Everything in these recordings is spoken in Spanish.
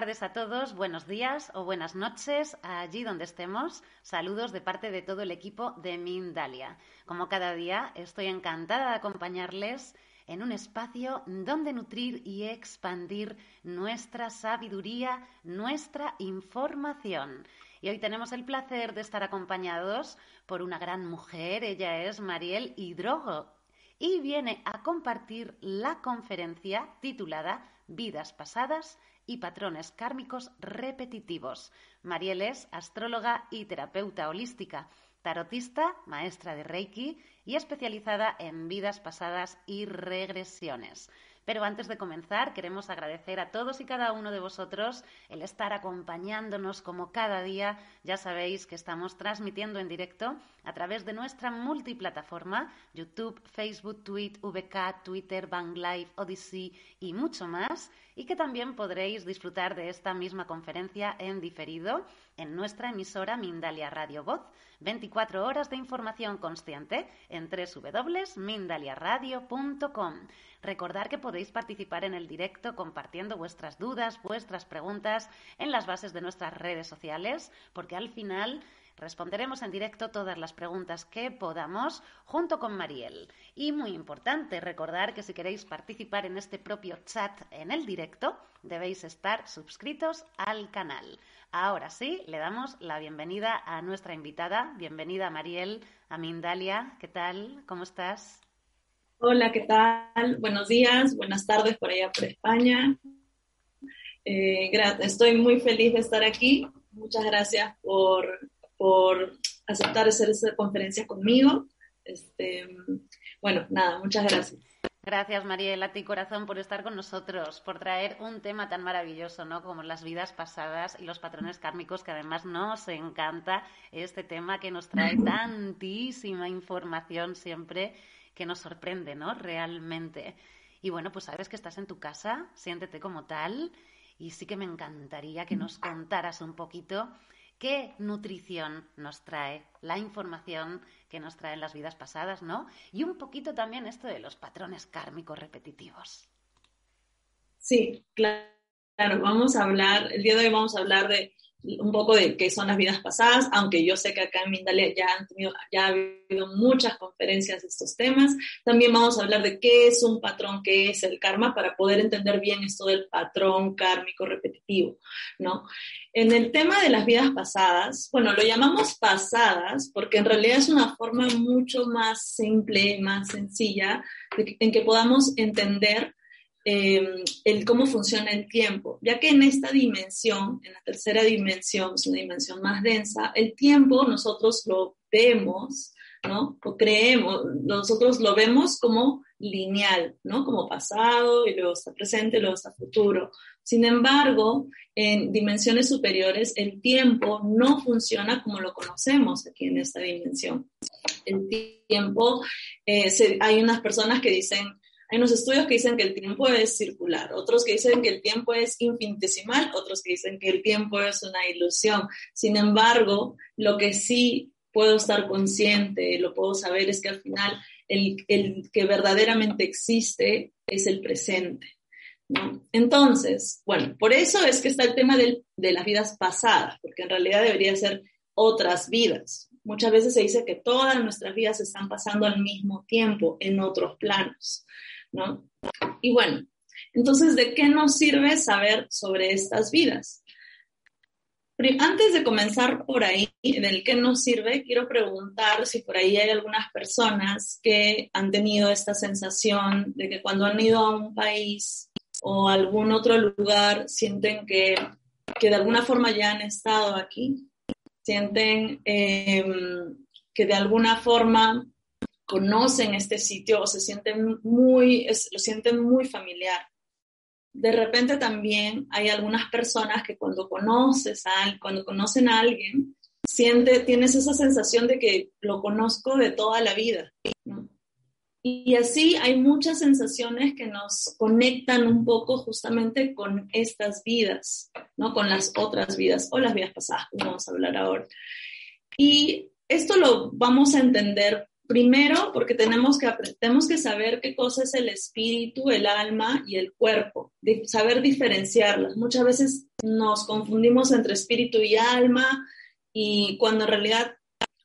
tardes a todos, buenos días o buenas noches allí donde estemos. Saludos de parte de todo el equipo de Mindalia. Como cada día, estoy encantada de acompañarles en un espacio donde nutrir y expandir nuestra sabiduría, nuestra información. Y hoy tenemos el placer de estar acompañados por una gran mujer, ella es Mariel Hidrogo, y viene a compartir la conferencia titulada Vidas pasadas y patrones kármicos repetitivos. Mariel es astróloga y terapeuta holística, tarotista, maestra de Reiki y especializada en vidas pasadas y regresiones. Pero antes de comenzar, queremos agradecer a todos y cada uno de vosotros el estar acompañándonos como cada día. Ya sabéis que estamos transmitiendo en directo a través de nuestra multiplataforma, YouTube, Facebook, Tweet, VK, Twitter, Bang Live, Odyssey y mucho más, y que también podréis disfrutar de esta misma conferencia en diferido en nuestra emisora Mindalia Radio Voz. 24 horas de información consciente en www.mindaliaradio.com. Recordar que podéis participar en el directo compartiendo vuestras dudas, vuestras preguntas en las bases de nuestras redes sociales, porque al final Responderemos en directo todas las preguntas que podamos junto con Mariel. Y muy importante, recordar que si queréis participar en este propio chat en el directo, debéis estar suscritos al canal. Ahora sí, le damos la bienvenida a nuestra invitada. Bienvenida Mariel, a Mindalia. ¿Qué tal? ¿Cómo estás? Hola, ¿qué tal? Buenos días, buenas tardes por allá por España. Eh, estoy muy feliz de estar aquí. Muchas gracias por, por aceptar hacer esta conferencia conmigo. Este, bueno, nada, muchas gracias. Gracias, Mariela, a ti corazón por estar con nosotros, por traer un tema tan maravilloso, ¿no? Como las vidas pasadas y los patrones kármicos, que además nos encanta este tema que nos trae tantísima información siempre que nos sorprende, ¿no? Realmente. Y bueno, pues sabes que estás en tu casa, siéntete como tal. Y sí que me encantaría que nos contaras un poquito qué nutrición nos trae la información que nos traen las vidas pasadas, ¿no? Y un poquito también esto de los patrones kármicos repetitivos. Sí, claro, vamos a hablar, el día de hoy vamos a hablar de un poco de qué son las vidas pasadas, aunque yo sé que acá en Mindalia ya, han tenido, ya ha habido muchas conferencias de estos temas. También vamos a hablar de qué es un patrón, qué es el karma, para poder entender bien esto del patrón kármico repetitivo, ¿no? En el tema de las vidas pasadas, bueno, lo llamamos pasadas porque en realidad es una forma mucho más simple, más sencilla, en que podamos entender Em, el cómo funciona el tiempo, ya que en esta dimensión, en la tercera dimensión, es una dimensión más densa, el tiempo nosotros lo vemos, ¿no? O creemos, nosotros lo vemos como lineal, ¿no? Como pasado y luego está presente y luego está futuro. Sin embargo, en dimensiones superiores, el tiempo no funciona como lo conocemos aquí en esta dimensión. El tiempo, eh, hay unas personas que dicen, hay unos estudios que dicen que el tiempo es circular, otros que dicen que el tiempo es infinitesimal, otros que dicen que el tiempo es una ilusión. Sin embargo, lo que sí puedo estar consciente, lo puedo saber, es que al final el, que verdaderamente existe es el presente. Entonces, bueno, por eso es que está el tema de las vidas pasadas, porque en realidad debería ser otras vidas. Muchas veces se dice que todas nuestras vidas están pasando al mismo tiempo en otros planos. ¿No? Y bueno, entonces, ¿de qué nos sirve saber sobre estas vidas? Antes de comenzar por ahí, del qué nos sirve, quiero preguntar si por ahí hay algunas personas que han tenido esta sensación de que cuando han ido a un país o a algún otro lugar sienten que, que de alguna forma ya han estado aquí, sienten em, que de alguna forma conocen este sitio o se sienten muy, lo sienten muy familiar. De repente también hay algunas personas que cuando conoces a, cuando conocen a alguien, siente, tienes esa sensación de que lo conozco de toda la vida. Y así hay muchas sensaciones que nos conectan un poco justamente con estas vidas, ¿no? Con las otras vidas o las vidas pasadas, como vamos a hablar ahora. Y esto lo vamos a entender Primero, porque tenemos que, tenemos que saber qué cosa es el espíritu, el alma y el cuerpo, saber diferenciarlas. Muchas veces nos confundimos entre espíritu y alma y cuando en realidad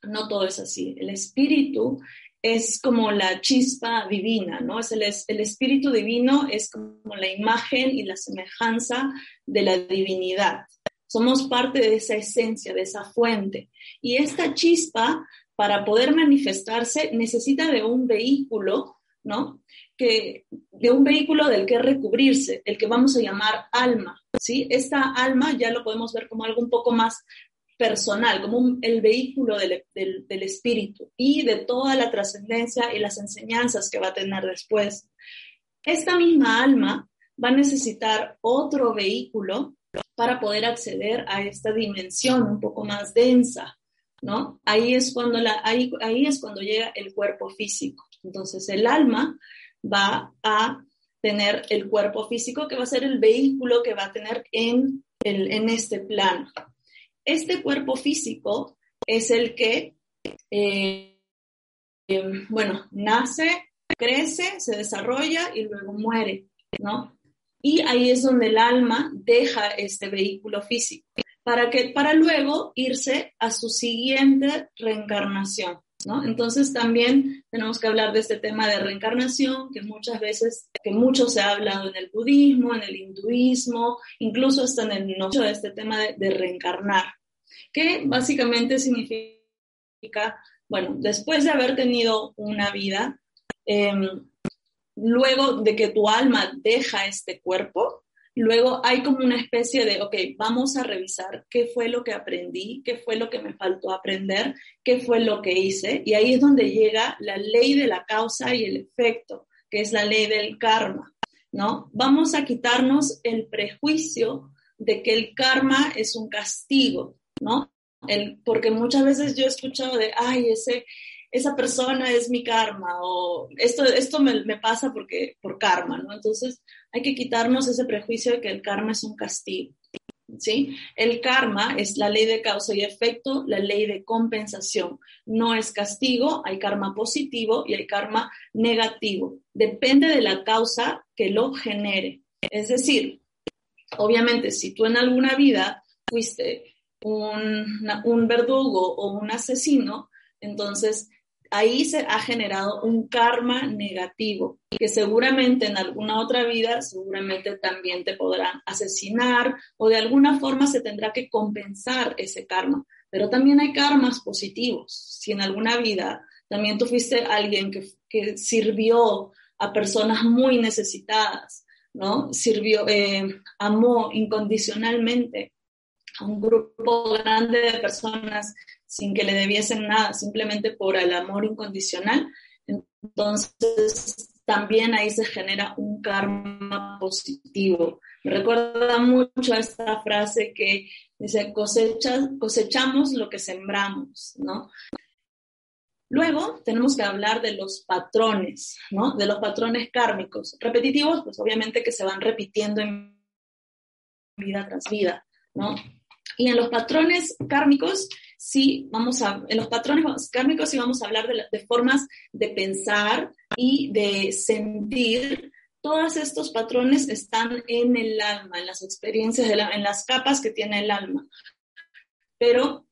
no todo es así. El espíritu es como la chispa divina, ¿no? Es el, espíritu divino es como la imagen y la semejanza de la divinidad. Somos parte de esa esencia, de esa fuente. Y esta chispa, para poder manifestarse, necesita de un vehículo, ¿no? Que, de un vehículo del que recubrirse, el que vamos a llamar alma, ¿sí? Esta alma ya lo podemos ver como algo un poco más personal, como el vehículo del, del, espíritu y de toda la trascendencia y las enseñanzas que va a tener después. Esta misma alma va a necesitar otro vehículo para poder acceder a esta dimensión un poco más densa, ¿no? Ahí es cuando, ahí, ahí es cuando llega el cuerpo físico. Entonces el alma va a tener el cuerpo físico que va a ser el vehículo que va a tener en, el, en este plano. Este cuerpo físico es el que, eh, em, bueno, nace, crece, se desarrolla y luego muere, ¿no? Y ahí es donde el alma deja este vehículo físico para que para luego irse a su siguiente reencarnación. ¿No? Entonces también tenemos que hablar de este tema de reencarnación, que muchas veces, que mucho se ha hablado en el budismo, en el hinduismo, incluso hasta en el nocho de este tema de, reencarnar, que básicamente significa, bueno, después de haber tenido una vida, em, luego de que tu alma deja este cuerpo, luego hay como una especie de, ok, vamos a revisar qué fue lo que aprendí, qué fue lo que me faltó aprender, qué fue lo que hice, y ahí es donde llega la ley de la causa y el efecto, que es la ley del karma, ¿no? Vamos a quitarnos el prejuicio de que el karma es un castigo, ¿no? El, porque muchas veces yo he escuchado de, ay, ese, esa persona es mi karma o esto, esto me, me, pasa porque, por karma, ¿no? Entonces hay que quitarnos ese prejuicio de que el karma es un castigo, ¿sí? El karma es la ley de causa y efecto, la ley de compensación. No es castigo, hay karma positivo y hay karma negativo. Depende de la causa que lo genere. Es decir, obviamente, si tú en alguna vida fuiste un, un verdugo o un asesino, entonces ahí se ha generado un karma negativo, que seguramente en alguna otra vida, seguramente también te podrán asesinar o de alguna forma se tendrá que compensar ese karma. Pero también hay karmas positivos. Si en alguna vida también tú fuiste alguien que, que sirvió a personas muy necesitadas, ¿no? Sirvió, eh, amó incondicionalmente a un grupo grande de personas sin que le debiesen nada, simplemente por el amor incondicional. Entonces, también ahí se genera un karma positivo. Me recuerda mucho a esta frase que dice, cosechamos lo que sembramos, ¿no? Luego tenemos que hablar de los patrones, ¿no? De los patrones kármicos. Repetitivos, pues obviamente que se van repitiendo en vida tras vida, ¿no? Y en los patrones kármicos sí vamos a, en los patrones kármicos sí vamos a hablar de, formas de pensar y de sentir. Todos estos patrones están en el alma, en las experiencias, en las capas que tiene el alma. Pero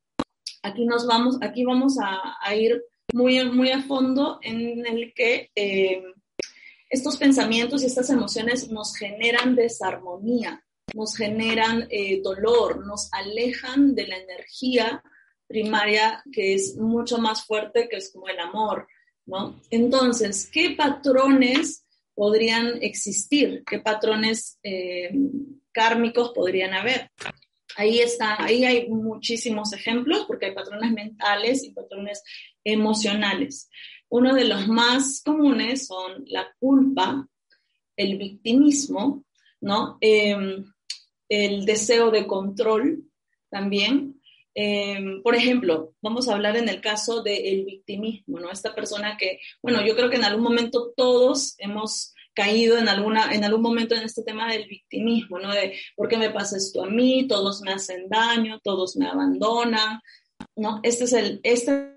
aquí nos vamos, aquí vamos a, ir muy, muy a fondo en el que eh, estos pensamientos y estas emociones nos generan desarmonía, nos generan eh, dolor, nos alejan de la energía primaria que es mucho más fuerte, que es como el amor, ¿no? Entonces, ¿qué patrones podrían existir? ¿Qué patrones eh, kármicos podrían haber? Ahí está, ahí hay muchísimos ejemplos porque hay patrones mentales y patrones emocionales. Uno de los más comunes son la culpa, el victimismo, ¿no? Em, el deseo de control también, Em, por ejemplo, vamos a hablar en el caso del victimismo, ¿no? Esta persona que, bueno, yo creo que en algún momento todos hemos caído en, alguna, en algún momento en este tema del victimismo, ¿no? De por qué me pasa esto a mí, todos me hacen daño, todos me abandonan, ¿no? Este es el, este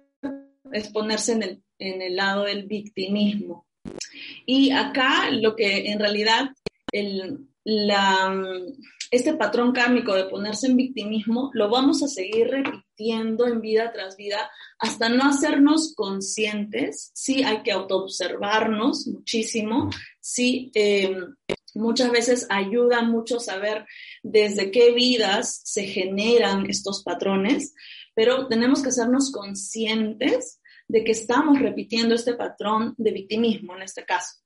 es ponerse en el en el lado del victimismo. Y acá lo que en realidad el, este patrón kármico de ponerse en victimismo lo vamos a seguir repitiendo en vida tras vida hasta no hacernos conscientes. Sí hay que autoobservarnos muchísimo, sí eh, muchas veces ayuda mucho saber desde qué vidas se generan estos patrones, pero tenemos que hacernos conscientes de que estamos repitiendo este patrón de victimismo en este caso.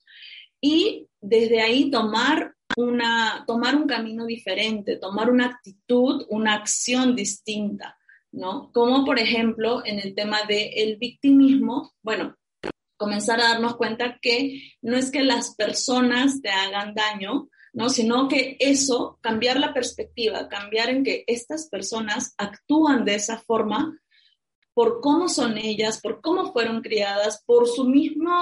Y desde ahí tomar, una, tomar un camino diferente, tomar una actitud, una acción distinta, ¿no? Como por ejemplo en el tema del victimismo, bueno, comenzar a darnos cuenta que no es que las personas te hagan daño, ¿no? Sino que eso, cambiar la perspectiva, cambiar en que estas personas actúan de esa forma por cómo son ellas, por cómo fueron criadas, por su mismo,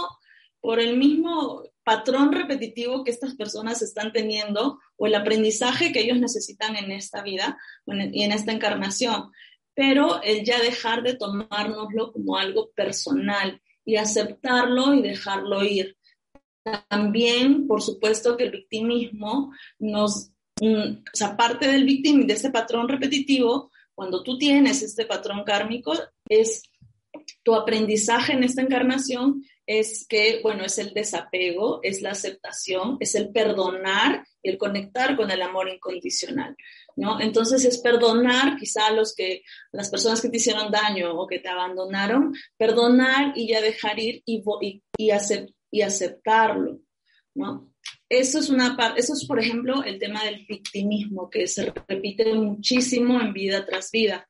por el mismo patrón repetitivo que estas personas están teniendo o el aprendizaje que ellos necesitan en esta vida y en esta encarnación. Pero el ya dejar de tomárnoslo como algo personal y aceptarlo y dejarlo ir. También, por supuesto, que el victimismo nos, mm, o sea, parte del victimismo, de ese patrón repetitivo, cuando tú tienes este patrón kármico, es tu aprendizaje en esta encarnación es que, bueno, es el desapego, es la aceptación, es el perdonar y el conectar con el amor incondicional, ¿no? Entonces es perdonar quizá a los que, las personas que te hicieron daño o que te abandonaron, perdonar y ya dejar ir y, y, y, y aceptarlo, ¿no? Eso es, una, eso es, por ejemplo, el tema del victimismo, que se repite muchísimo en vida tras vida.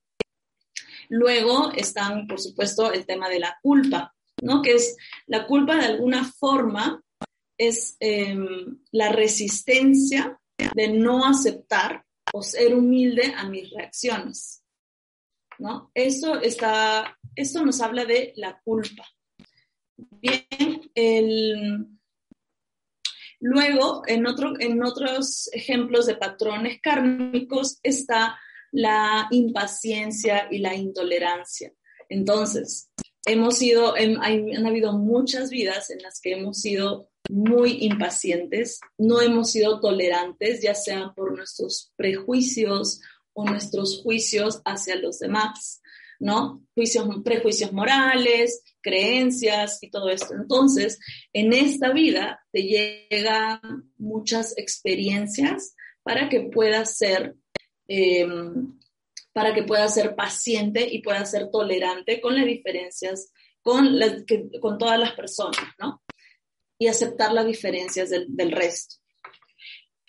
Luego están, por supuesto, el tema de la culpa, ¿no? Que es la culpa de alguna forma es em, la resistencia de no aceptar o ser humilde a mis reacciones, ¿no? Eso está, esto nos habla de la culpa. Bien, el, Luego, en, otro, en otros ejemplos de patrones kármicos está la impaciencia y la intolerancia. Entonces, hemos sido, han habido muchas vidas en las que hemos sido muy impacientes, no hemos sido tolerantes, ya sean por nuestros prejuicios o nuestros juicios hacia los demás, ¿no? Juicios, prejuicios morales, creencias y todo esto. Entonces, en esta vida te llegan muchas experiencias para que puedas ser, em, para que puedas ser paciente y puedas ser tolerante con las diferencias, con, con todas las personas, ¿no? Y aceptar las diferencias del, resto.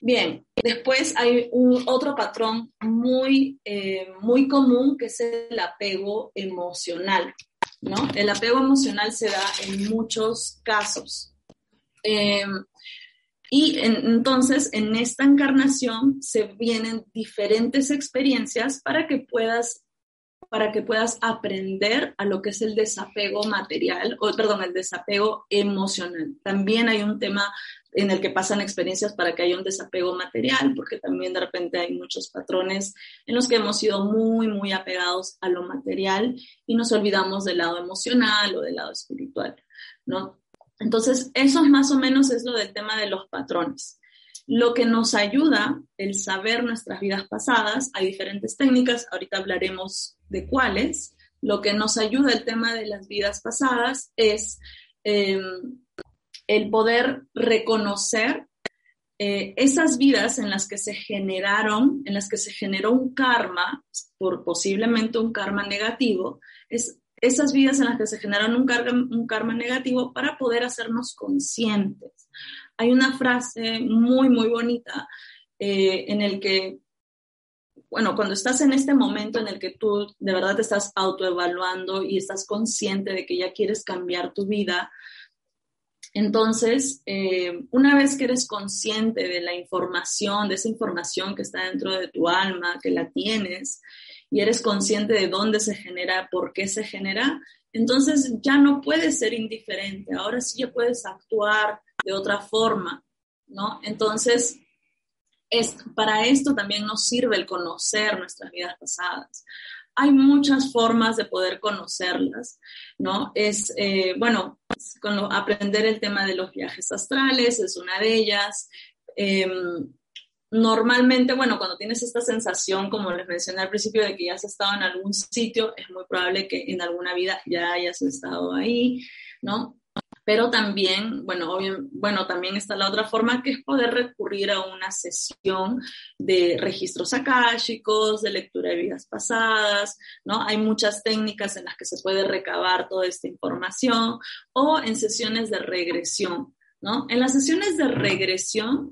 Bien, después hay otro patrón muy, eh, muy común que es el apego emocional. El apego emocional se da en muchos casos. Em, y entonces en esta encarnación se vienen diferentes experiencias para que puedas para que puedas aprender a lo que es el desapego material, o perdón, el desapego emocional. También hay un tema en el que pasan experiencias para que haya un desapego material, porque también de repente hay muchos patrones en los que hemos sido muy, muy apegados a lo material y nos olvidamos del lado emocional o del lado espiritual, ¿no? Entonces, eso más o menos es lo del tema de los patrones. Lo que nos ayuda el saber nuestras vidas pasadas, hay diferentes técnicas, ahorita hablaremos de cuáles. Lo que nos ayuda el tema de las vidas pasadas es em, el poder reconocer eh, esas vidas en las que se generaron, en las que se generó un karma, por posiblemente un karma negativo, es esas vidas en las que se generaron un, un karma negativo para poder hacernos conscientes. Hay una frase muy, muy bonita eh, en el que, bueno, cuando estás en este momento en el que tú de verdad te estás autoevaluando y estás consciente de que ya quieres cambiar tu vida, entonces, eh, una vez que eres consciente de la información, de esa información que está dentro de tu alma, que la tienes, y eres consciente de dónde se genera, por qué se genera, entonces ya no puedes ser indiferente, ahora sí ya puedes actuar de otra forma, ¿no? Entonces, es, para esto también nos sirve el conocer nuestras vidas pasadas. hay muchas formas de poder conocerlas, ¿no? Es, eh, bueno, aprender el tema de los viajes astrales es una de ellas. Em, normalmente, bueno, cuando tienes esta sensación, como les mencioné al principio, de que ya has estado en algún sitio, es muy probable que en alguna vida ya hayas estado ahí, ¿no? Pero también, bueno, bueno, también está la otra forma que es poder recurrir a una sesión de registros akáshicos, de lectura de vidas pasadas, ¿no? Hay muchas técnicas en las que se puede recabar toda esta información o en sesiones de regresión, ¿no? En las sesiones de regresión,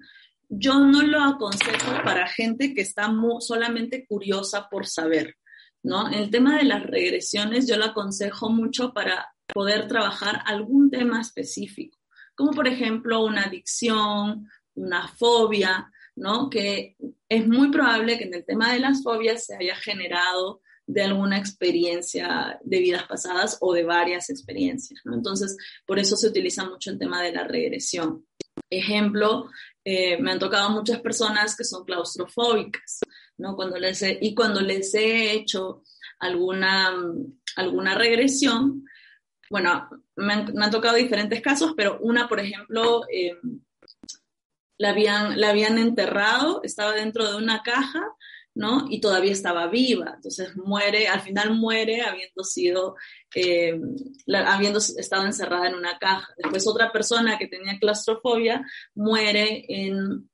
yo no lo aconsejo para gente que está solamente curiosa por saber, ¿no? El tema de las regresiones yo lo aconsejo mucho para poder trabajar algún tema específico, como por ejemplo una adicción, una fobia, ¿no? Que es muy probable que en el tema de las fobias se haya generado de alguna experiencia de vidas pasadas o de varias experiencias. Entonces, por eso se utiliza mucho el tema de la regresión. Ejemplo, eh, me han tocado muchas personas que son claustrofóbicas, ¿no? Cuando les y cuando les he hecho alguna, alguna regresión, bueno, me han, tocado diferentes casos, pero una, por ejemplo, eh, la, habían, la habían enterrado, estaba dentro de una caja, ¿no? Y todavía estaba viva, entonces muere, al final muere habiendo sido, eh, habiendo estado encerrada en una caja. Después otra persona que tenía claustrofobia muere en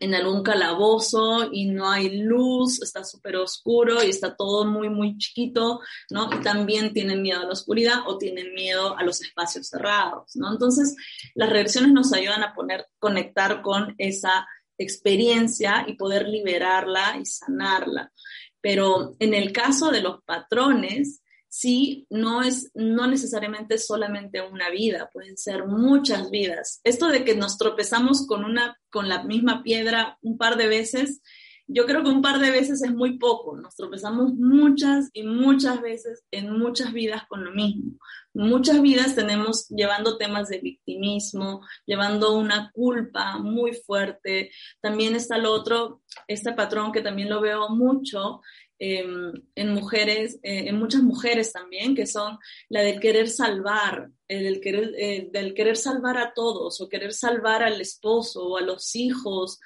en algún calabozo y no hay luz, está súper oscuro y está todo muy, muy chiquito, ¿no? Y también tienen miedo a la oscuridad o tienen miedo a los espacios cerrados, ¿no? Entonces, las regresiones nos ayudan a poner, conectar con esa experiencia y poder liberarla y sanarla. Pero en el caso de los patrones, sí, no es no necesariamente solamente una vida, pueden ser muchas vidas. Esto de que nos tropezamos con una con la misma piedra un par de veces, yo creo que un par de veces es muy poco. Nos tropezamos muchas y muchas veces en muchas vidas con lo mismo. Muchas vidas tenemos llevando temas de victimismo, llevando una culpa muy fuerte. También está lo otro, este patrón que también lo veo mucho, Em, en mujeres, eh, en muchas mujeres también, que son la del querer salvar, el querer, eh, del querer salvar a todos o querer salvar al esposo o a los hijos,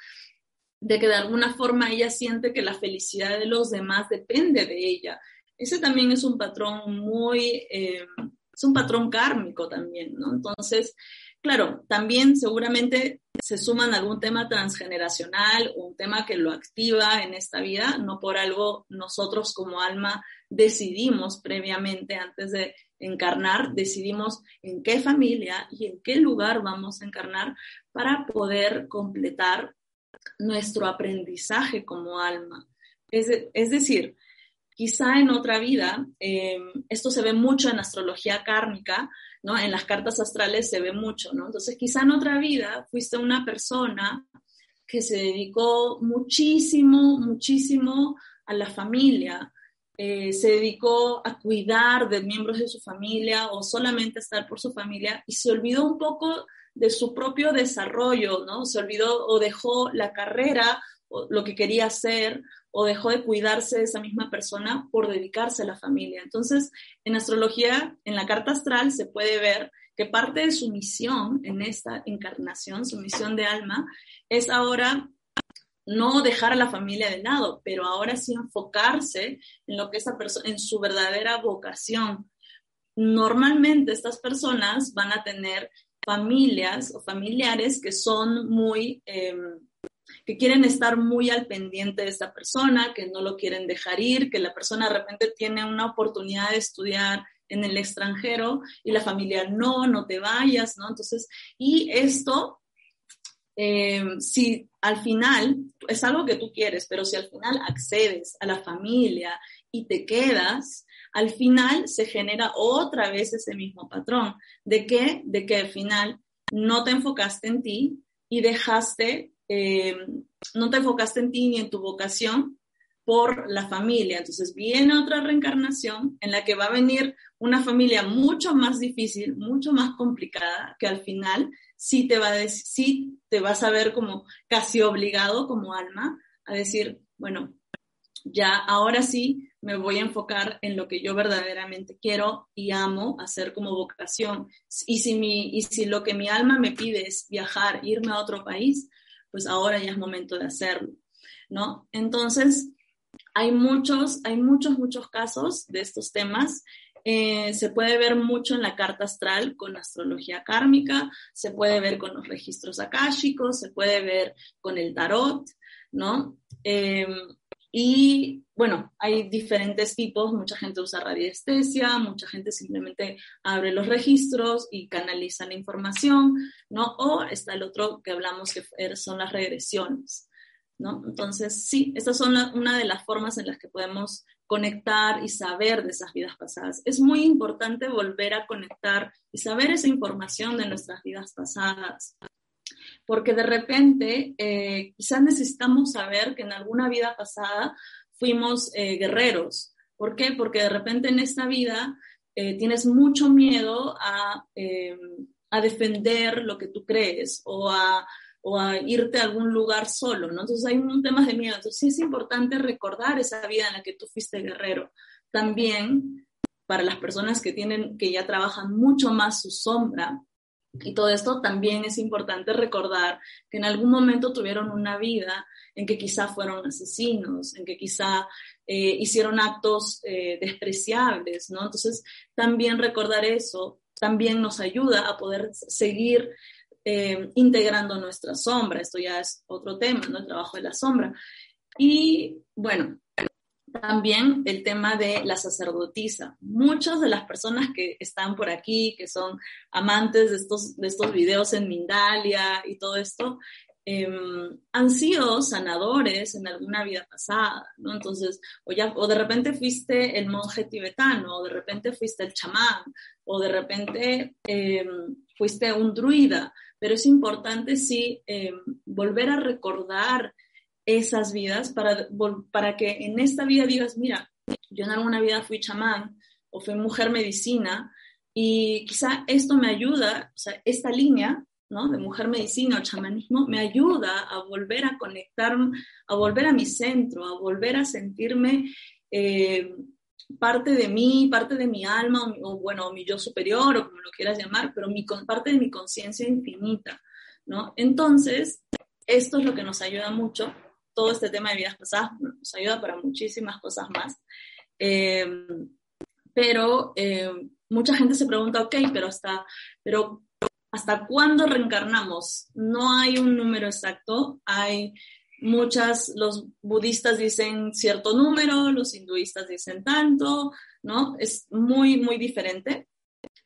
de que de alguna forma ella siente que la felicidad de los demás depende de ella. Ese también es un patrón muy, em, es un patrón kármico también, ¿no? Entonces, claro, también seguramente se suman algún tema transgeneracional, un tema que lo activa en esta vida, no por algo nosotros como alma decidimos previamente antes de encarnar, decidimos en qué familia y en qué lugar vamos a encarnar para poder completar nuestro aprendizaje como alma. Es, decir, quizá en otra vida, eh, esto se ve mucho en astrología kármica, ¿no? En las cartas astrales se ve mucho, ¿no? Entonces, quizá en otra vida fuiste una persona que se dedicó muchísimo, muchísimo a la familia, eh, se dedicó a cuidar de miembros de su familia o solamente a estar por su familia y se olvidó un poco de su propio desarrollo, ¿no? Se olvidó o dejó la carrera, o lo que quería hacer, o dejó de cuidarse de esa misma persona por dedicarse a la familia. Entonces, en astrología, en la carta astral, se puede ver que parte de su misión en esta encarnación, su misión de alma, es ahora no dejar a la familia de lado, pero ahora sí enfocarse en lo que esa persona, en su verdadera vocación. Normalmente estas personas van a tener familias o familiares que son muy em, que quieren estar muy al pendiente de esta persona, que no lo quieren dejar ir, que la persona de repente tiene una oportunidad de estudiar en el extranjero y la familia no, no te vayas, ¿no? Entonces, y esto, eh, si al final es algo que tú quieres, pero si al final accedes a la familia y te quedas, al final se genera otra vez ese mismo patrón. ¿De qué? De que al final no te enfocaste en ti y dejaste eh, no te enfocaste en ti ni en tu vocación por la familia. Entonces viene otra reencarnación en la que va a venir una familia mucho más difícil, mucho más complicada, que al final sí te va sí te vas a ver como casi obligado como alma a decir, bueno, ya ahora sí me voy a enfocar en lo que yo verdaderamente quiero y amo hacer como vocación. Y si, mi, y si lo que mi alma me pide es viajar, irme a otro país, pues ahora ya es momento de hacerlo, ¿no? Entonces, hay muchos, hay muchos, muchos casos de estos temas. Eh, se puede ver mucho en la carta astral con astrología kármica, se puede ver con los registros akáshicos, se puede ver con el tarot, ¿no? Eh, y bueno, hay diferentes tipos, mucha gente usa radiestesia, mucha gente simplemente abre los registros y canaliza la información, ¿no? O está el otro que hablamos que son las regresiones, ¿no? Entonces, sí, estas son una de las formas en las que podemos conectar y saber de esas vidas pasadas. Es muy importante volver a conectar y saber esa información de nuestras vidas pasadas porque de repente eh, quizás necesitamos saber que en alguna vida pasada fuimos eh, guerreros. ¿Por qué? Porque de repente en esta vida eh, tienes mucho miedo a, a, defender lo que tú crees o a, o a, irte a algún lugar solo, ¿no? Entonces hay un tema de miedo. Entonces sí es importante recordar esa vida en la que tú fuiste guerrero. También para las personas que tienen, que ya trabajan mucho más su sombra, y todo esto también es importante recordar que en algún momento tuvieron una vida en que quizá fueron asesinos, en que quizá eh, hicieron actos eh, despreciables, ¿no? Entonces, también recordar eso también nos ayuda a poder seguir eh, integrando nuestra sombra. Esto ya es otro tema, ¿no? El trabajo de la sombra. Y bueno, también el tema de la sacerdotisa. Muchas de las personas que están por aquí, que son amantes de estos, de estos videos en Mindalia y todo esto, em, han sido sanadores en alguna vida pasada, ¿no? Entonces, o, ya, o de repente fuiste el monje tibetano, o de repente fuiste el chamán, o de repente em, fuiste un druida, pero es importante sí em, volver a recordar esas vidas para, para que en esta vida digas, mira, yo en alguna vida fui chamán o fui mujer medicina y quizá esto me ayuda, o sea, esta línea ¿no? de mujer medicina o chamanismo me ayuda a volver a conectar, a volver a mi centro, a volver a sentirme eh, parte de mí, parte de mi alma, o, bueno, mi yo superior, o como lo quieras llamar, pero mi, parte de mi conciencia infinita, ¿no? Entonces, esto es lo que nos ayuda mucho todo este tema de vidas pasadas nos ayuda para muchísimas cosas más. Eh, pero eh, mucha gente se pregunta, ok, pero hasta, pero ¿hasta cuándo reencarnamos? No hay un número exacto, hay muchas, los budistas dicen cierto número, los hinduistas dicen tanto, ¿no? Es muy, muy diferente,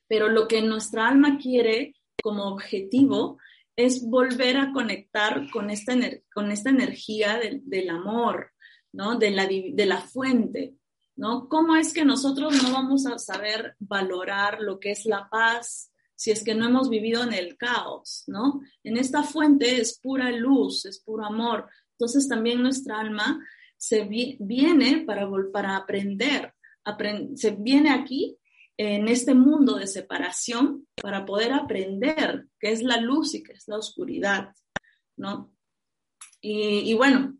pero lo que nuestra alma quiere como objetivo es volver a conectar con esta, con esta energía del, amor, ¿no? De la, de la fuente, ¿no? ¿Cómo es que nosotros no vamos a saber valorar lo que es la paz si es que no hemos vivido en el caos, ¿no? En esta fuente es pura luz, es puro amor. Entonces también nuestra alma se viene para, para aprender, se viene aquí en este mundo de separación para poder aprender qué es la luz y qué es la oscuridad, ¿no? Y, bueno,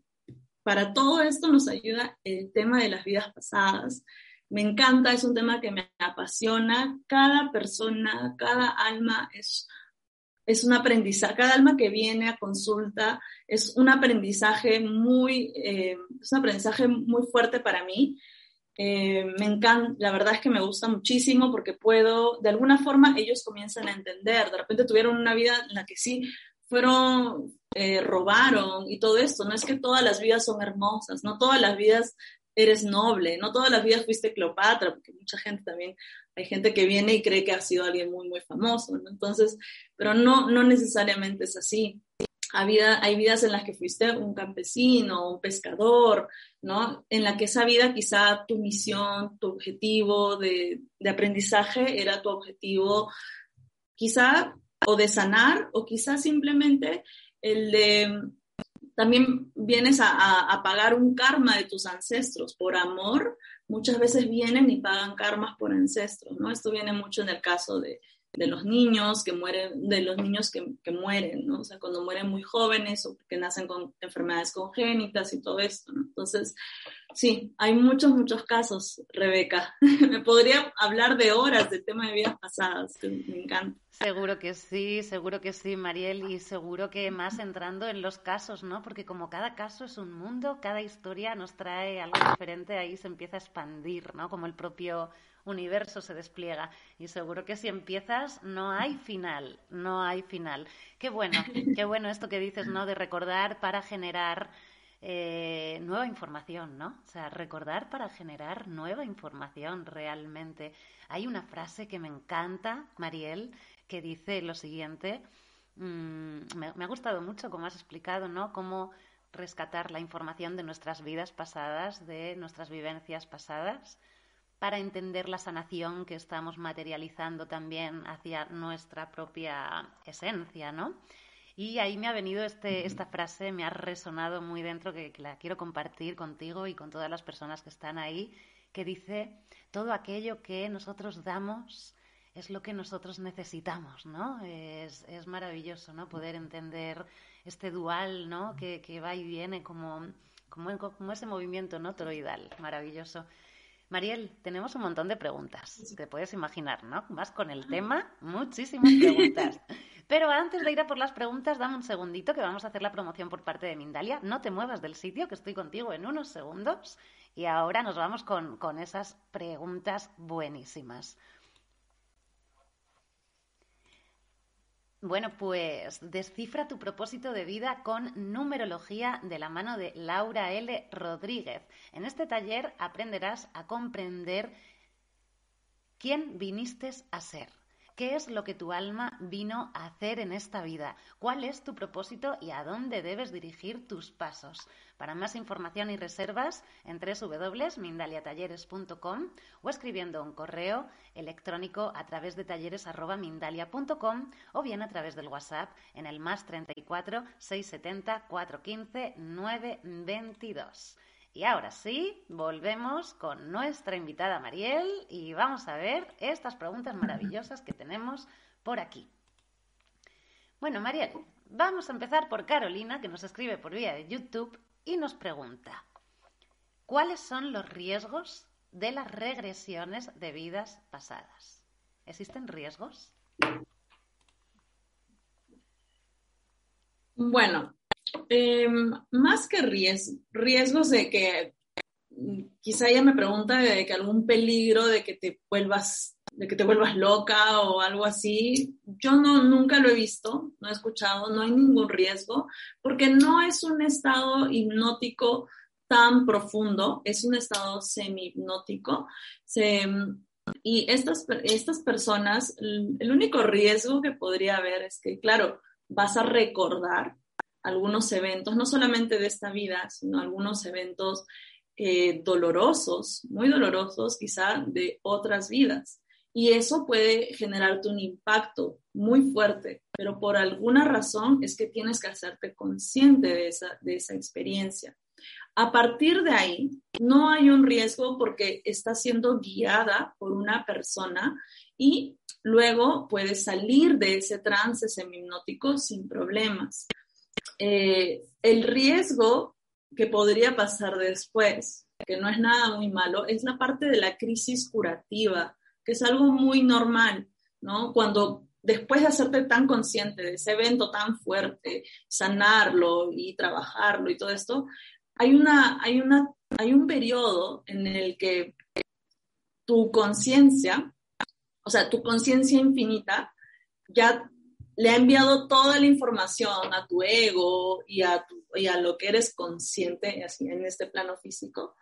para todo esto nos ayuda el tema de las vidas pasadas. Me encanta, es un tema que me apasiona. Cada persona, cada alma es, es un aprendizaje, cada alma que viene a consulta es un aprendizaje muy, eh, es un aprendizaje muy fuerte para mí eh, me encanta, la verdad es que me gusta muchísimo porque puedo, de alguna forma ellos comienzan a entender, de repente tuvieron una vida en la que sí fueron, eh, robaron y todo esto, no es que todas las vidas son hermosas, no todas las vidas eres noble, no todas las vidas fuiste Cleopatra, porque mucha gente también, hay gente que viene y cree que ha sido alguien muy, muy famoso, entonces, pero no, no necesariamente es así hay vidas en las que fuiste un campesino, un pescador, ¿no? En la que esa vida quizá tu misión, tu objetivo de, aprendizaje era tu objetivo quizá o de sanar o quizá simplemente el de también vienes a, a, pagar un karma de tus ancestros por amor, muchas veces vienen y pagan karmas por ancestros, ¿no? Esto viene mucho en el caso de, de los niños que mueren, de los niños que, que, mueren, ¿no? O sea, cuando mueren muy jóvenes o que nacen con enfermedades congénitas y todo esto, ¿no? Entonces, sí, hay muchos, muchos casos, Rebeca. me podría hablar de horas del tema de vidas pasadas, me encanta. Seguro que sí, seguro que sí, Mariel, y seguro que más entrando en los casos, ¿no? Porque como cada caso es un mundo, cada historia nos trae algo diferente, ahí se empieza a expandir, ¿no? Como el propio universo se despliega. Y seguro que si empiezas no hay final, no hay final. Qué bueno, qué bueno esto que dices, ¿no? De recordar para generar eh, nueva información, ¿no? O sea, recordar para generar nueva información realmente. Hay una frase que me encanta, Mariel, que dice lo siguiente. Mm, me, me, ha gustado mucho como has explicado, ¿no? Cómo rescatar la información de nuestras vidas pasadas, de nuestras vivencias pasadas, para entender la sanación que estamos materializando también hacia nuestra propia esencia, ¿no? Y ahí me ha venido este, esta frase, me ha resonado muy dentro, que, que, la quiero compartir contigo y con todas las personas que están ahí, que dice, todo aquello que nosotros damos es lo que nosotros necesitamos, ¿no? Es, es maravilloso, ¿no? Poder entender este dual, ¿no? Que, que va y viene como, como, como ese movimiento, ¿no? Toroidal, maravilloso. Mariel, tenemos un montón de preguntas, te puedes imaginar, ¿no? Más con el tema, muchísimas preguntas. Pero antes de ir a por las preguntas, dame un segundito que vamos a hacer la promoción por parte de Mindalia. No te muevas del sitio, que estoy contigo en unos segundos. Y ahora nos vamos con, con esas preguntas buenísimas. Bueno, pues descifra tu propósito de vida con numerología de la mano de Laura L. Rodríguez. En este taller aprenderás a comprender quién viniste a ser. ¿Qué es lo que tu alma vino a hacer en esta vida? ¿Cuál es tu propósito y a dónde debes dirigir tus pasos? Para más información y reservas, en www.mindaliatalleres.com o escribiendo un correo electrónico a través de talleres.mindalia.com o bien a través del WhatsApp en el más 34 670 415 922. Y ahora sí, volvemos con nuestra invitada Mariel y vamos a ver estas preguntas maravillosas que tenemos por aquí. Bueno, Mariel, vamos a empezar por Carolina, que nos escribe por vía de YouTube y nos pregunta, ¿cuáles son los riesgos de las regresiones de vidas pasadas? ¿Existen riesgos? Bueno, eh, más que riesgos de que quizá ella me pregunta de que algún peligro de que te vuelvas de que te vuelvas loca o algo así. Yo no nunca lo he visto, no he escuchado, no hay ningún riesgo, porque no es un estado hipnótico tan profundo, es un estado semi-hipnótico. y estas, estas personas, el único riesgo que podría haber es que, claro, vas a recordar algunos eventos, no solamente de esta vida, sino algunos eventos eh, dolorosos, muy dolorosos quizá de otras vidas. Y eso puede generarte un impacto muy fuerte, pero por alguna razón es que tienes que hacerte consciente de esa, de esa experiencia. A partir de ahí, no hay un riesgo porque está siendo guiada por una persona y luego puedes salir de ese trance semihipnótico sin problemas. Eh, el riesgo que podría pasar después, que no es nada muy malo, es la parte de la crisis curativa, que es algo muy normal, ¿no? Cuando después de hacerte tan consciente de ese evento tan fuerte, sanarlo y trabajarlo y todo esto, hay, una, hay, una, hay un periodo en el que tu conciencia, o sea, tu conciencia infinita, ya le ha enviado toda la información a tu ego y a, y a lo que eres consciente en este plano físico,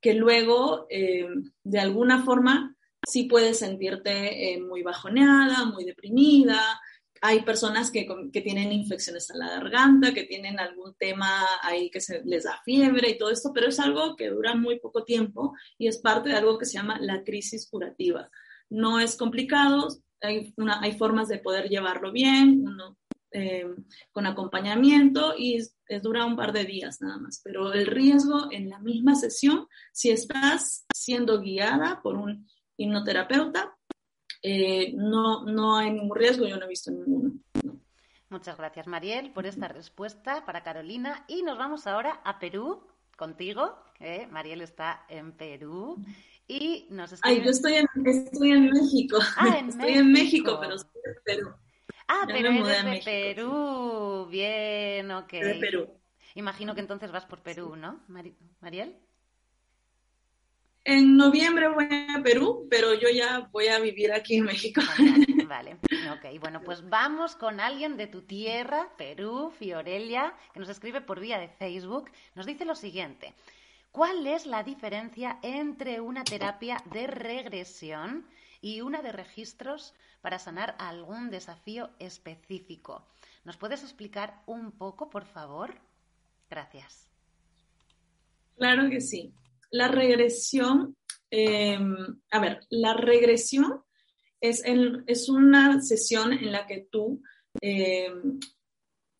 que luego, eh, de alguna forma, sí puedes sentirte eh, muy bajoneada, muy deprimida. Hay personas que, que, tienen infecciones a la garganta, que tienen algún tema ahí que se les da fiebre y todo esto, pero es algo que dura muy poco tiempo y es parte de algo que se llama la crisis curativa. No es complicado, hay, una, hay formas de poder llevarlo bien, uno, eh, con acompañamiento y es, dura un par de días nada más. Pero el riesgo en la misma sesión, si estás siendo guiada por un hipnoterapeuta, eh, no, no hay ningún riesgo, yo no he visto ninguno. Muchas gracias, Mariel, por esta respuesta para Carolina. Y nos vamos ahora a Perú contigo. Mariel está en Perú. Y nos Ay, yo estoy en, estoy en México. Ah, en estoy México. en México, pero estoy en Perú. Ah, Ya pero eres de Perú. Bien, ok. De Perú. Imagino que entonces vas por Perú, ¿no, Mari- Mariel? En noviembre voy a Perú, pero yo ya voy a vivir aquí en México. Genial, Vale, ok. Bueno, pues vamos con alguien de tu tierra, Perú, Fiorelia, que nos escribe por vía de Facebook. Nos dice lo siguiente. ¿Cuál es la diferencia entre una terapia de regresión y una de registros para sanar algún desafío específico? ¿Nos puedes explicar un poco, por favor? Gracias. Claro que sí. La regresión, eh, a ver, la regresión es, es una sesión en la que tú, eh,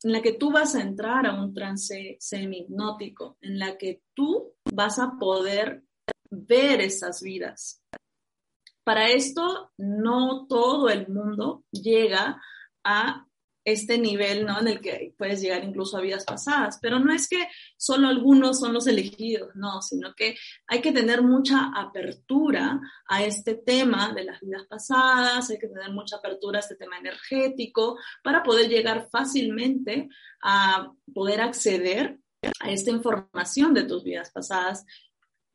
en la que tú vas a entrar a un trance semi-hipnótico, en la que tú vas a poder ver esas vidas. Para esto, no todo el mundo llega a este nivel, ¿no? En el que puedes llegar incluso a vidas pasadas, pero no es que solo algunos son los elegidos, no, sino que hay que tener mucha apertura a este tema de las vidas pasadas, hay que tener mucha apertura a este tema energético para poder llegar fácilmente a poder acceder a esta información de tus vidas pasadas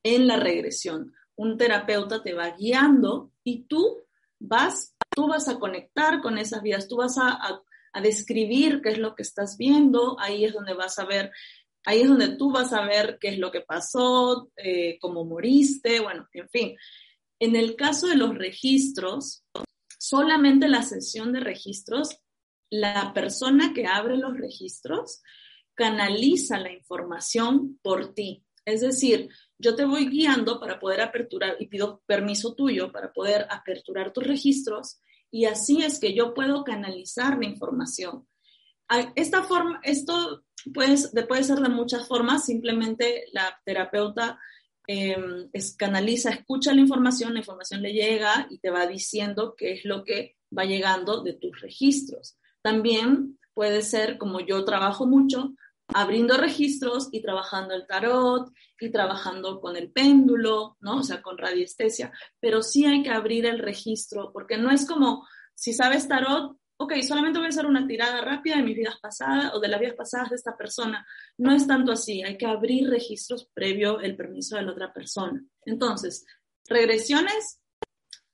en la regresión. Un terapeuta te va guiando y tú vas, tú vas a conectar con esas vidas, tú vas a, a a describir qué es lo que estás viendo, ahí es donde vas a ver, ahí es donde tú vas a ver qué es lo que pasó, eh, cómo moriste, bueno, en fin. En el caso de los registros, solamente la sesión de registros, la persona que abre los registros canaliza la información por ti. Es decir, yo te voy guiando para poder aperturar y pido permiso tuyo para poder aperturar tus registros y así es que yo puedo canalizar la información. Esta forma, esto puede, puede ser de muchas formas, simplemente la terapeuta eh, canaliza, escucha la información, la información le llega y te va diciendo qué es lo que va llegando de tus registros. También puede ser, como yo trabajo mucho, abriendo registros y trabajando el tarot y trabajando con el péndulo, ¿no? O sea, con radiestesia, pero sí hay que abrir el registro, porque no es como, si sabes tarot, ok, solamente voy a hacer una tirada rápida de mis vidas pasadas o de las vidas pasadas de esta persona. No es tanto así, hay que abrir registros previo el permiso de la otra persona. Entonces, regresiones,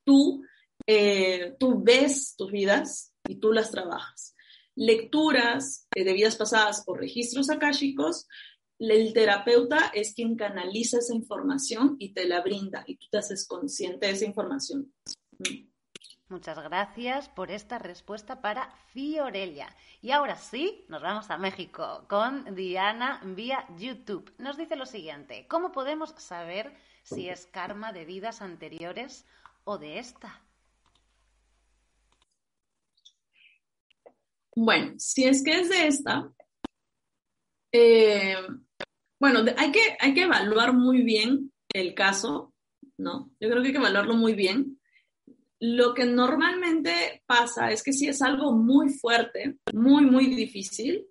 tú, eh, tú ves tus vidas y tú las trabajas lecturas de vidas pasadas o registros akáshicos, el terapeuta es quien canaliza esa información y te la brinda y tú te haces consciente de esa información. Muchas gracias por esta respuesta para Fiorelia. Y ahora sí, nos vamos a México con Diana vía YouTube. Nos dice lo siguiente, ¿cómo podemos saber si es karma de vidas anteriores o de esta? Bueno, si es que es de esta, eh, bueno, hay que, hay que evaluar muy bien el caso, ¿no? Yo creo que hay que evaluarlo muy bien. Lo que normalmente pasa es que si es algo muy fuerte, muy, muy difícil,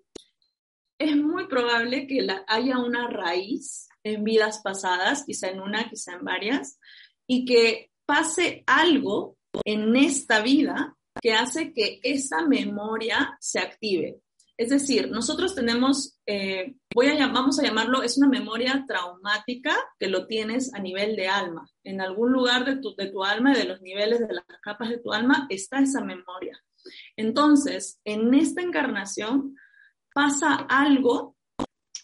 es muy probable que haya una raíz en vidas pasadas, quizá en una, quizá en varias, y que pase algo en esta vida que hace que esa memoria se active. Es decir, nosotros tenemos, eh, voy a, vamos a llamarlo, es una memoria traumática que lo tienes a nivel de alma. En algún lugar de tu, de tu alma de los niveles de las capas de tu alma está esa memoria. Entonces, en esta encarnación pasa algo,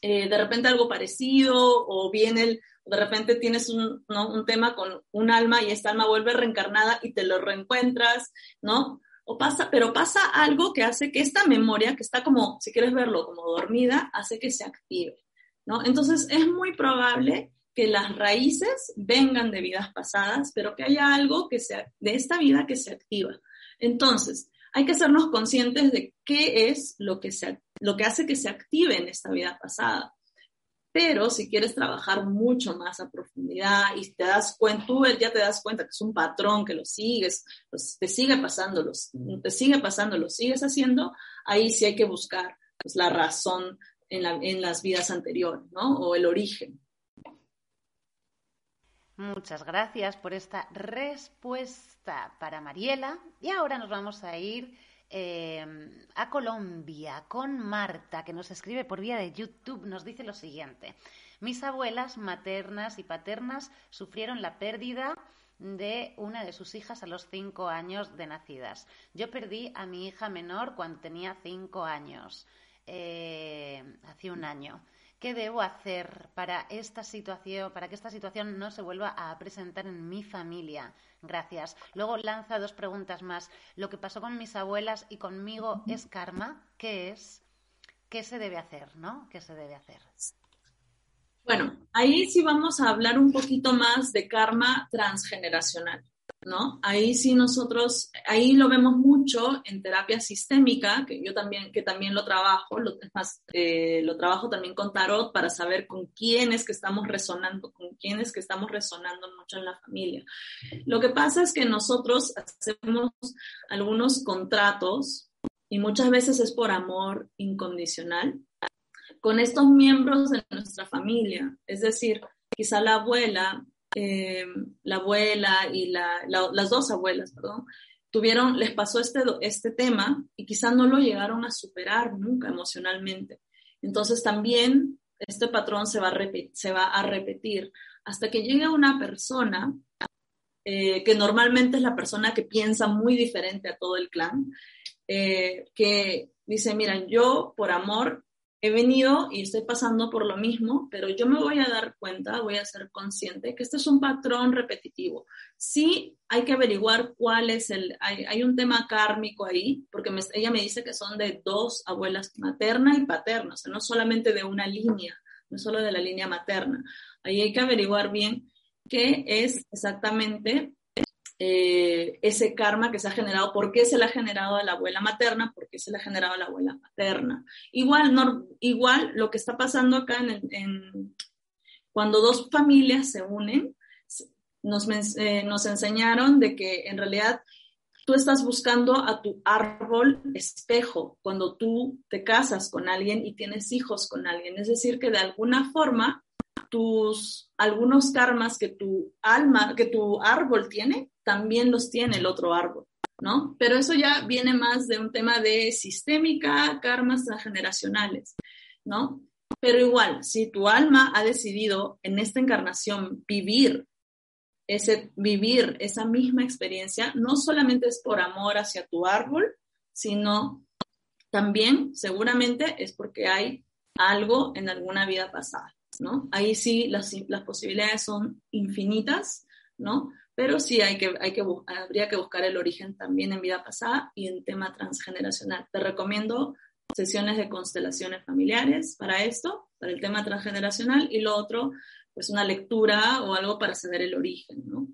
eh, de repente algo parecido, o viene de repente tienes un, un tema con un alma y esta alma vuelve reencarnada y te lo reencuentras, ¿no? O pasa, pero pasa algo que hace que esta memoria, que está como, si quieres verlo, como dormida, hace que se active, ¿no? Entonces es muy probable que las raíces vengan de vidas pasadas, pero que haya algo que sea de esta vida que se activa. Entonces, hay que hacernos conscientes de qué es lo que, se, lo que hace que se active en esta vida pasada. Pero si quieres trabajar mucho más a profundidad y te das cuenta, tú ya te das cuenta que es un patrón que lo sigues, pues, te sigue pasando, los, te sigue pasando, lo sigues haciendo, ahí sí hay que buscar pues, la razón en, en las vidas anteriores, ¿no? O el origen. Muchas gracias por esta respuesta para Mariela. Y ahora nos vamos a ir eh, a Colombia con Marta, que nos escribe por vía de YouTube. Nos dice lo siguiente. Mis abuelas maternas y paternas sufrieron la pérdida de una de sus hijas a los cinco años de nacidas. Yo perdí a mi hija menor cuando tenía cinco años, eh, hace un año. ¿Qué debo hacer para esta situación, para que esta situación no se vuelva a presentar en mi familia? Gracias. Luego lanza dos preguntas más. ¿Lo que pasó con mis abuelas y conmigo es karma? ¿Qué es? ¿Qué se debe hacer, no? ¿Qué se debe hacer? Bueno, ahí sí vamos a hablar un poquito más de karma transgeneracional. ¿No? Ahí sí nosotros, ahí lo vemos mucho en terapia sistémica, que yo también, que también lo trabajo, lo, más, eh, lo trabajo también con tarot para saber con quiénes que estamos resonando, con quiénes que estamos resonando mucho en la familia. Lo que pasa es que nosotros hacemos algunos contratos y muchas veces es por amor incondicional con estos miembros de nuestra familia, es decir, quizá la abuela eh, la abuela y las dos abuelas, perdón, tuvieron, les pasó este, este tema y quizás no lo llegaron a superar nunca emocionalmente. Entonces también este patrón se va a, repetir, se va a repetir hasta que llegue una persona eh, que normalmente es la persona que piensa muy diferente a todo el clan, eh, que dice, miren, yo por amor he venido y estoy pasando por lo mismo, pero yo me voy a dar cuenta, voy a ser consciente que este es un patrón repetitivo. Sí hay que averiguar cuál es el, hay, un tema kármico ahí, porque ella me dice que son de dos abuelas materna y paterna, o sea, no solamente de una línea, no solo de la línea materna. Ahí hay que averiguar bien qué es exactamente eh, ese karma que se ha generado, por qué se le ha generado a la abuela materna, por qué se le ha generado a la abuela paterna. Igual, igual lo que está pasando acá en, cuando dos familias se unen, nos, eh, nos enseñaron de que en realidad tú estás buscando a tu árbol espejo cuando tú te casas con alguien y tienes hijos con alguien. Es decir, que de alguna forma tus algunos karmas que tu alma, que tu árbol tiene, también los tiene el otro árbol, ¿no? Pero eso ya viene más de un tema de sistémica, karmas transgeneracionales, ¿no? Pero igual, si tu alma ha decidido en esta encarnación vivir ese vivir esa misma experiencia, no solamente es por amor hacia tu árbol, sino también seguramente es porque hay algo en alguna vida pasada. ¿No? Ahí sí las, posibilidades son infinitas, ¿no? Pero sí hay que, hay que, habría que buscar el origen también en vida pasada y en tema transgeneracional. Te recomiendo sesiones de constelaciones familiares para esto, para el tema transgeneracional, y lo otro, pues una lectura o algo para saber el origen, ¿no?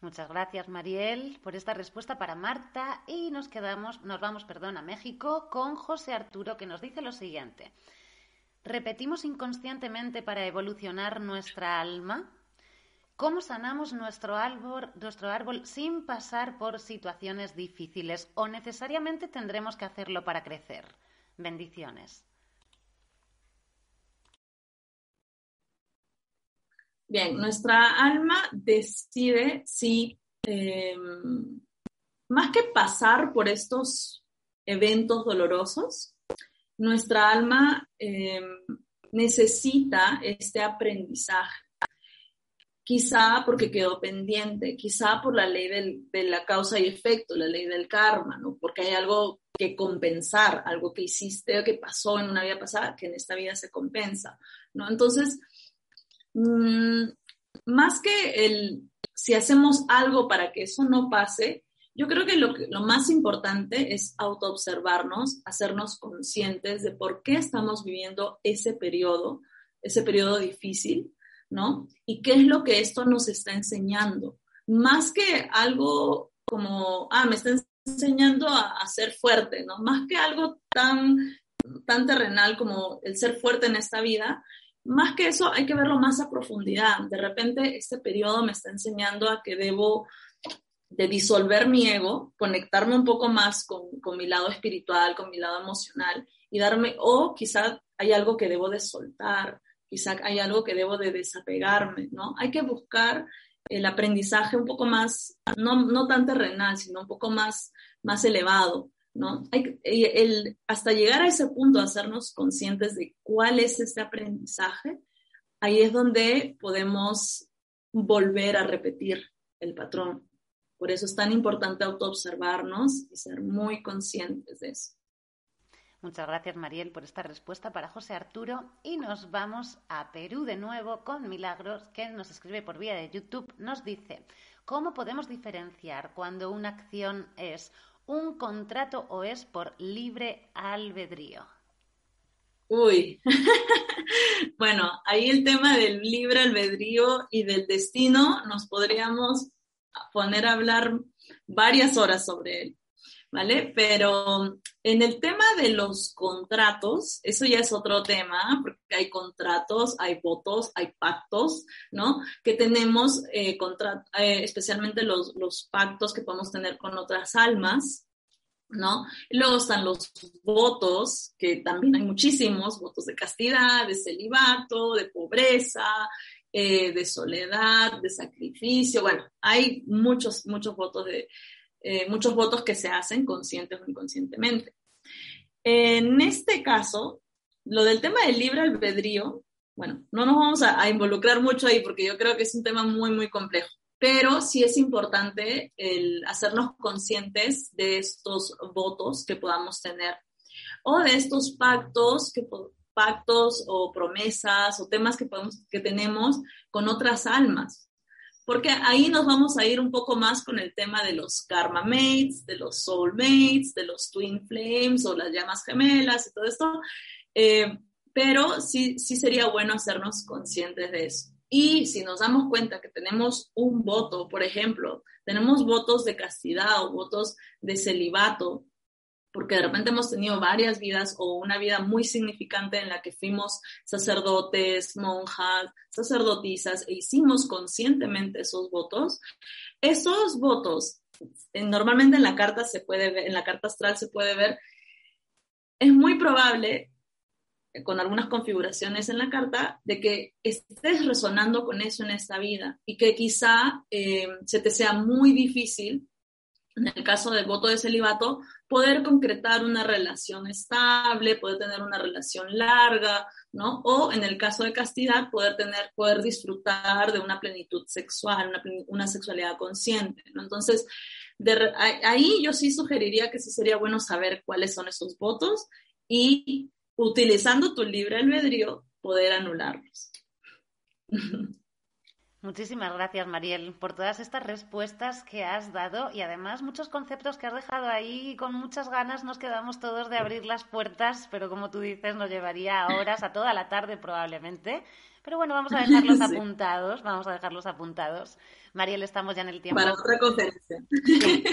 Muchas gracias, Mariel, por esta respuesta para Marta. Y nos quedamos, nos vamos, perdón, a México con José Arturo, que nos dice lo siguiente. ¿Repetimos inconscientemente para evolucionar nuestra alma? ¿Cómo sanamos nuestro árbol, nuestro árbol sin pasar por situaciones difíciles o necesariamente tendremos que hacerlo para crecer? Bendiciones. Bien, nuestra alma decide si, em, más que pasar por estos eventos dolorosos, nuestra alma em, necesita este aprendizaje. Quizá porque quedó pendiente, quizá por la ley de la causa y efecto, la ley del karma, ¿no? Porque hay algo que compensar, algo que hiciste o que pasó en una vida pasada que en esta vida se compensa, ¿no? Entonces, mm, más que el, si hacemos algo para que eso no pase, yo creo que lo, lo más importante es autoobservarnos, hacernos conscientes de por qué estamos viviendo ese periodo, ese periodo difícil, ¿no? Y qué es lo que esto nos está enseñando. Más que algo como, ah, me está enseñando a, a ser fuerte, ¿no? Más que algo tan, tan terrenal como el ser fuerte en esta vida, más que eso, hay que verlo más a profundidad. De repente, este periodo me está enseñando a que debo de disolver mi ego, conectarme un poco más con, con mi lado espiritual, con mi lado emocional y darme, o quizá hay algo que debo de soltar, quizá hay algo que debo de desapegarme, ¿no? Hay que buscar el aprendizaje un poco más, no, no tan terrenal, sino un poco más, más elevado, ¿no? El, hasta llegar a ese punto, hacernos conscientes de cuál es ese aprendizaje, ahí es donde podemos volver a repetir el patrón. Por eso es tan importante autoobservarnos y ser muy conscientes de eso. Muchas gracias, Mariel, por esta respuesta para José Arturo. Y nos vamos a Perú de nuevo con Milagros, que nos escribe por vía de YouTube. Nos dice, ¿cómo podemos diferenciar cuando una acción es un contrato o es por libre albedrío? Uy, bueno, ahí el tema del libre albedrío y del destino nos podríamos poner a hablar varias horas sobre él, ¿vale? Pero en el tema de los contratos, eso ya es otro tema, porque hay contratos, hay votos, hay pactos, ¿no? Que tenemos, eh, eh, especialmente los, los pactos que podemos tener con otras almas, ¿no? Luego están los votos, que también hay muchísimos, votos de castidad, de celibato, de pobreza, eh, de soledad, de sacrificio. Bueno, hay muchos, muchos votos de, eh, muchos votos que se hacen conscientes o inconscientemente. En este caso, lo del tema del libre albedrío, bueno, no nos vamos a, involucrar mucho ahí porque yo creo que es un tema muy, muy complejo, pero sí es importante hacernos conscientes de estos votos que podamos tener o de estos pactos que, pactos o promesas o temas que, podemos, que tenemos con otras almas. Porque ahí nos vamos a ir un poco más con el tema de los karma mates, de los soul mates, de los twin flames o las llamas gemelas y todo esto. Eh, pero sí, sí sería bueno hacernos conscientes de eso. Y si nos damos cuenta que tenemos un voto, por ejemplo, tenemos votos de castidad o votos de celibato, porque de repente hemos tenido varias vidas o una vida muy significante en la que fuimos sacerdotes, monjas, sacerdotisas e hicimos conscientemente esos votos. Esos votos, normalmente en la carta se puede ver, en la carta astral se puede ver, es muy probable eh, con algunas configuraciones en la carta, de que estés resonando con eso en esta vida y que quizá eh, se te sea muy difícil en el caso del voto de celibato, poder concretar una relación estable, poder tener una relación larga, ¿no? O en el caso de castidad, poder tener, poder disfrutar de una plenitud sexual, una, sexualidad consciente, ¿no? Entonces, ahí yo sí sugeriría que sí sería bueno saber cuáles son esos votos y utilizando tu libre albedrío, poder anularlos. Muchísimas gracias, Mariel, por todas estas respuestas que has dado y además muchos conceptos que has dejado ahí. Con muchas ganas nos quedamos todos de abrir las puertas, pero como tú dices, nos llevaría horas, a toda la tarde probablemente. Pero bueno, vamos a dejarlos apuntados, vamos a dejarlos apuntados. Mariel, estamos ya en el tiempo. Para otra conferencia.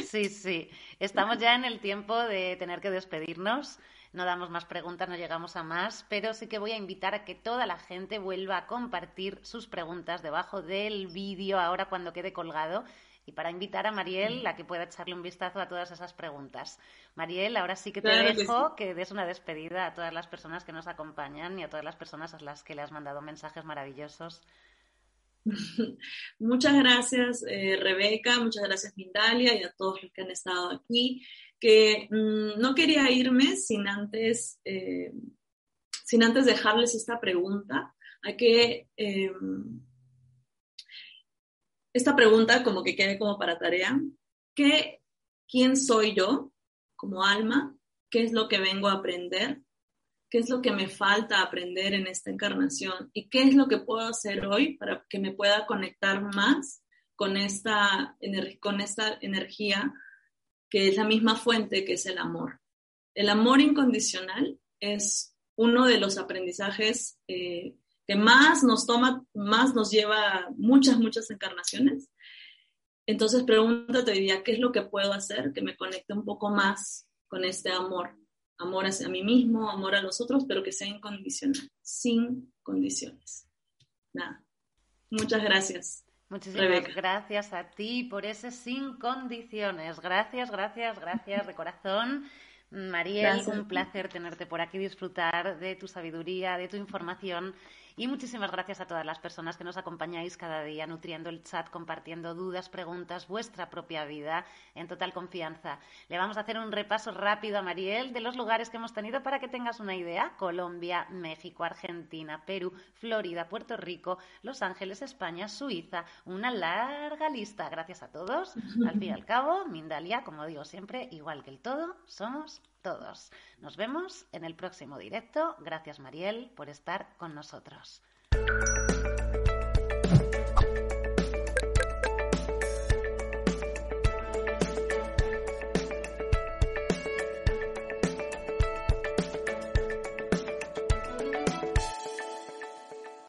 sí, sí. Estamos ya en el tiempo de tener que despedirnos no damos más preguntas, no llegamos a más, pero sí que voy a invitar a que toda la gente vuelva a compartir sus preguntas debajo del vídeo ahora cuando quede colgado y para invitar a Mariel a que pueda echarle un vistazo a todas esas preguntas. Mariel, ahora sí que te dejo que, des una despedida a todas las personas que nos acompañan y a todas las personas a las que le has mandado mensajes maravillosos. Muchas gracias, eh, Rebeca, muchas gracias, Mindalia, y a todos los que han estado aquí que mm, no quería irme sin antes, eh, sin antes dejarles esta pregunta. Hay que, eh, esta pregunta como que quede como para tarea. ¿Qué, ¿Quién soy yo como alma? ¿Qué es lo que vengo a aprender? ¿Qué es lo que me falta aprender en esta encarnación? ¿Y qué es lo que puedo hacer hoy para que me pueda conectar más con esta, con esta energía que es la misma fuente que es el amor. El amor incondicional es uno de los aprendizajes eh, que más nos toma, más nos lleva muchas, muchas encarnaciones. Entonces pregúntate hoy día, ¿qué es lo que puedo hacer que me conecte un poco más con este amor? amor hacia mí mismo, amor a los otros, pero que sea incondicional, sin condiciones. Nada. Muchas gracias. Muchísimas gracias a ti por ese sin condiciones. Gracias, gracias, gracias de corazón. Mariel, un placer tenerte por aquí, disfrutar de tu sabiduría, de tu información y muchísimas gracias a todas las personas que nos acompañáis cada día, nutriendo el chat, compartiendo dudas, preguntas, vuestra propia vida en total confianza. Le vamos a hacer un repaso rápido a Mariel de los lugares que hemos tenido para que tengas una idea. Colombia, México, Argentina, Perú, Florida, Puerto Rico, Los Ángeles, España, Suiza. Una larga lista. Gracias a todos. Al fin y al cabo, Mindalia, como digo siempre, igual que el todo, somos todos. Nos vemos en el próximo directo. Gracias, Mariel, por estar con nosotros.